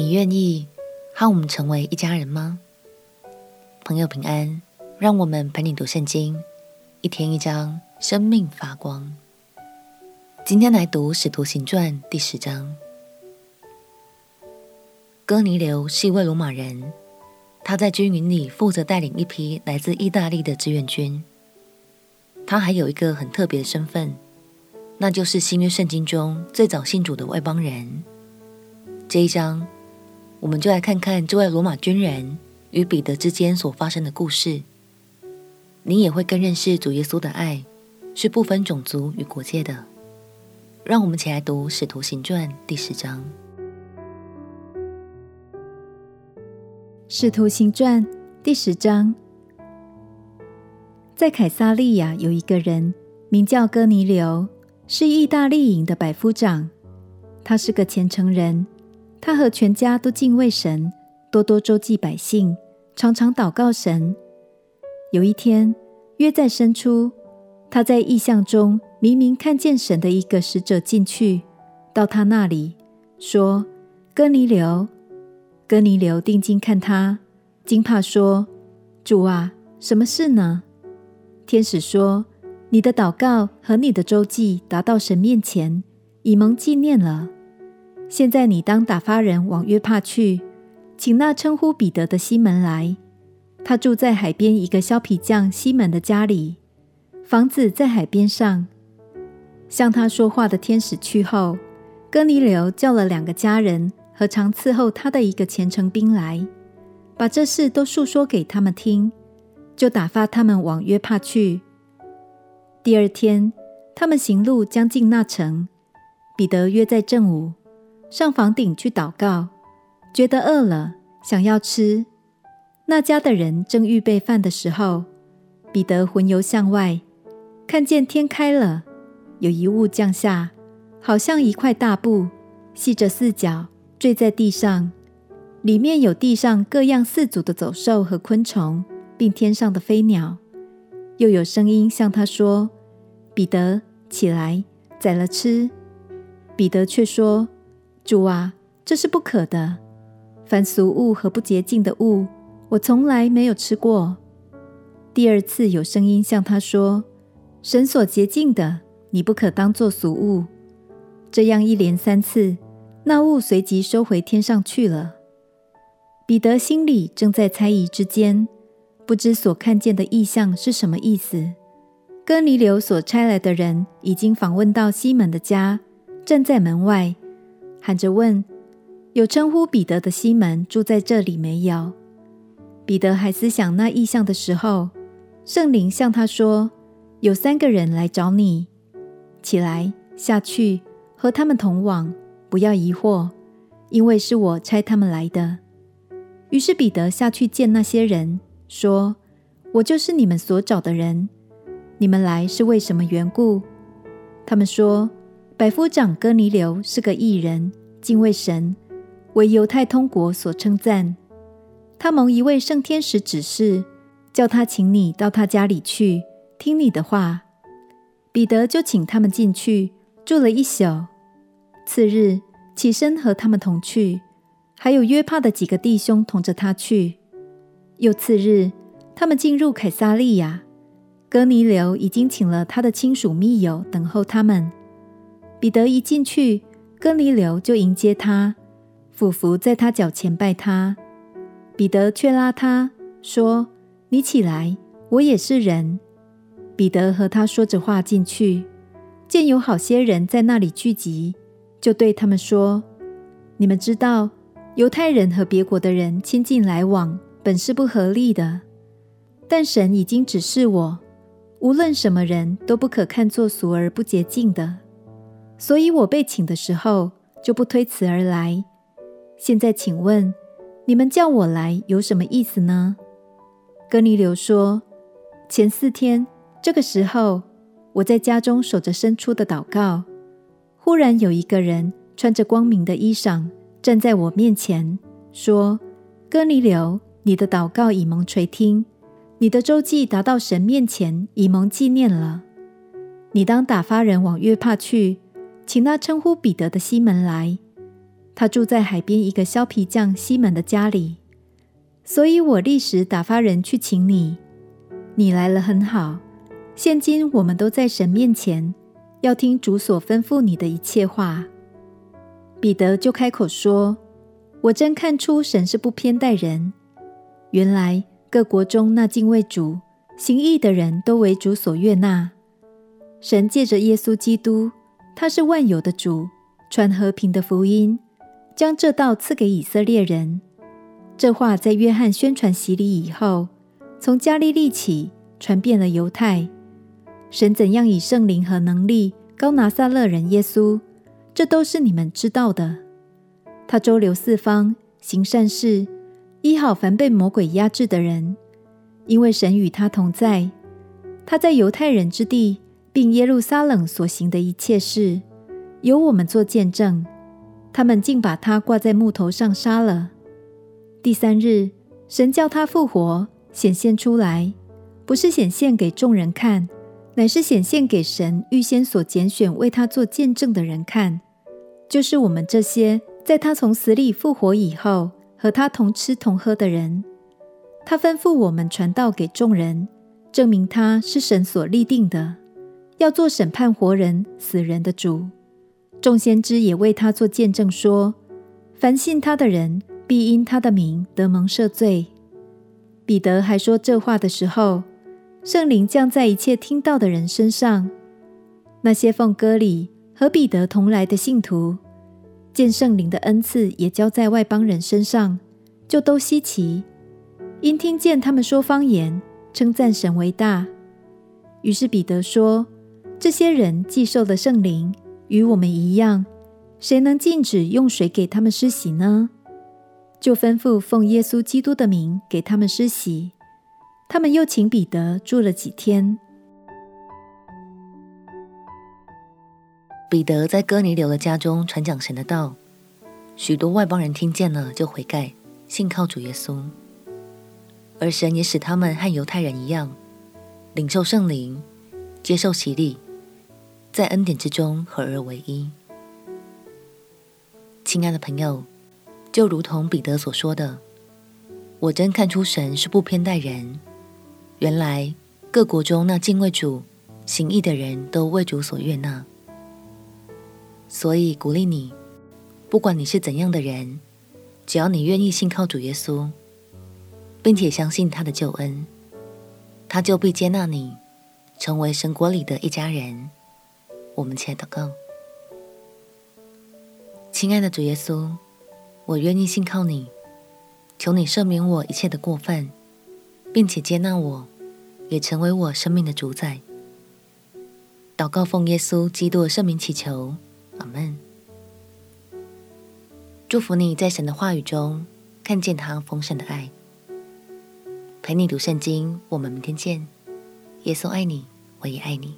你愿意和我们成为一家人吗？朋友平安，让我们陪你读圣经，一天一章，生命发光。今天来读《使徒行传》第十章。哥尼流是一位罗马人，他在军营里负责带领一批来自意大利的志愿军。他还有一个很特别的身份，那就是新约圣经中最早信主的外邦人。这一章，我们就来看看这位罗马军人与彼得之间所发生的故事。你也会更认识主耶稣的爱是不分种族与国界的。让我们一起来读《使徒行传》第十章。《使徒行传》第十章，在凯撒利亚有一个人名叫哥尼流，是意大利营的百夫长，他是个虔诚人。他和全家都敬畏神，多多周济百姓，常常祷告神。有一天，约在深处，他在异象中明明看见神的一个使者进去，到他那里说：“哥尼流。”哥尼流定睛看他，惊怕说：“主啊，什么事呢？”天使说：“你的祷告和你的周济达到神面前，已蒙纪念了。”现在你当打发人往约帕去，请那称呼彼得的西门来。他住在海边一个削皮匠西门的家里，房子在海边上。向他说话的天使去后，哥尼流叫了两个家人和常伺候他的一个虔诚兵来，把这事都述说给他们听，就打发他们往约帕去。第二天，他们行路将近那城，彼得约在正午。上房顶去祷告，觉得饿了，想要吃。那家的人正预备饭的时候，彼得魂游向外，看见天开了，有一物降下，好像一块大布，系着四角，坠在地上。里面有地上各样四足的走兽和昆虫，并天上的飞鸟。又有声音向他说：“彼得，起来，宰了吃。”彼得却说。主啊，这是不可的。凡俗物和不洁净的物，我从来没有吃过。第二次有声音向他说：“神所洁净的，你不可当作俗物。”这样一连三次，那物随即收回天上去了。彼得心里正在猜疑之间，不知所看见的异象是什么意思。哥尼流所差来的人已经访问到西门的家，站在门外。喊着问：“有称呼彼得的西门住在这里没有？”彼得还思想那异象的时候，圣灵向他说：“有三个人来找你，起来下去和他们同往，不要疑惑，因为是我差他们来的。”于是彼得下去见那些人，说：“我就是你们所找的人，你们来是为什么缘故？”他们说。百夫长哥尼流是个异人，敬畏神，为犹太通国所称赞。他蒙一位圣天使指示，叫他请你到他家里去，听你的话。彼得就请他们进去，住了一宿。次日起身和他们同去，还有约帕的几个弟兄同着他去。又次日，他们进入凯撒利亚，哥尼流已经请了他的亲属密友等候他们。彼得一进去，哥尼流就迎接他，俯伏在他脚前拜他。彼得却拉他说：“你起来，我也是人。”彼得和他说着话进去，见有好些人在那里聚集，就对他们说：“你们知道，犹太人和别国的人亲近来往，本是不合理的。但神已经指示我，无论什么人都不可看作俗而不洁净的。”所以我被请的时候，就不推辞而来。现在请问，你们叫我来有什么意思呢？哥尼流说：前四天这个时候，我在家中守着申初的祷告，忽然有一个人穿着光明的衣裳站在我面前，说：哥尼流，你的祷告已蒙垂听，你的周记达到神面前，已蒙纪念了。你当打发人往约帕去。请那称呼彼得的西门来，他住在海边一个削皮匠西门的家里，所以我立时打发人去请你。你来了很好。现今我们都在神面前，要听主所吩咐你的一切话。彼得就开口说：“我真看出神是不偏待人。原来各国中那敬畏主、行义的人都为主所悦纳。神借着耶稣基督，他是万有的主，传和平的福音。”将这道赐给以色列人。这话在约翰宣传洗礼以后，从加利利起传遍了犹太。神怎样以圣灵和能力膏拿撒勒人耶稣，这都是你们知道的。他周流四方，行善事，医好凡被魔鬼压制的人，因为神与他同在。他在犹太人之地，并耶路撒冷所行的一切事，由我们做见证。他们竟把他挂在木头上杀了。第三日，神叫他复活，显现出来，不是显现给众人看，乃是显现给神预先所拣选为他做见证的人看，就是我们这些在他从死里复活以后和他同吃同喝的人。他吩咐我们传道给众人，证明他是神所立定的，要做审判活人死人的主。众先知也为他做见证说，凡信他的人，必因他的名得蒙赦罪。彼得还说这话的时候，圣灵降在一切听到的人身上。那些奉割礼和彼得同来的信徒，见圣灵的恩赐也交在外邦人身上，就都稀奇，因听见他们说方言，称赞神为大。于是彼得说：这些人既受了圣灵。与我们一样，谁能禁止用水给他们施洗呢？就吩咐奉耶稣基督的名给他们施洗。他们又请彼得住了几天。彼得在哥尼流的家中传讲神的道，许多外邦人听见了，就悔改，信靠主耶稣。而神也使他们和犹太人一样，领受圣灵，接受洗礼。在恩典之中合而为一。亲爱的朋友，就如同彼得所说的，我真看出神是不偏待人。原来各国中那敬畏主、行义的人都为主所悦纳。所以鼓励你，不管你是怎样的人，只要你愿意信靠主耶稣，并且相信他的救恩，他就必接纳你，成为神国里的一家人。我们且祷告，亲爱的主耶稣，我愿意信靠你，求你赦免我一切的过犯，并且接纳我，也成为我生命的主宰。祷告奉耶稣基督的圣名祈求，阿门。祝福你在神的话语中看见他丰盛的爱，陪你读圣经。我们明天见。耶稣爱你，我也爱你。